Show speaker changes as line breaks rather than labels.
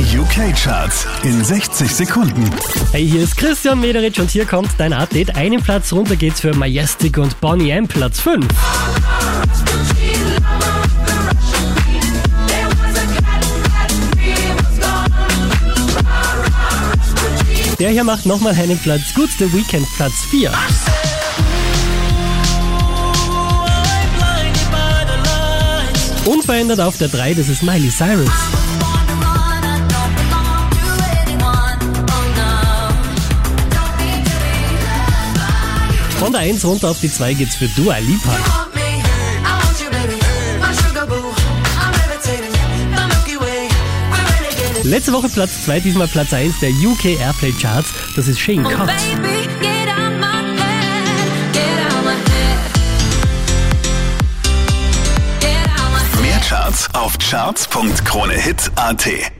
Die UK-Charts in 60 Sekunden.
Hey, hier ist Christian Mederich und hier kommt dein Update. Einen Platz runter geht's für Majestic und Bonnie M, Platz 5. Der hier macht nochmal einen Platz gut, The Weekend Platz 4. Unverändert auf der 3, das ist Miley Cyrus. Von der 1 runter auf die 2 geht's für Dua Lipa. Letzte Woche Platz 2, diesmal Platz 1 der UK Airplay Charts. Das ist Shane Cox.
Mehr Charts auf charts.kronehit.at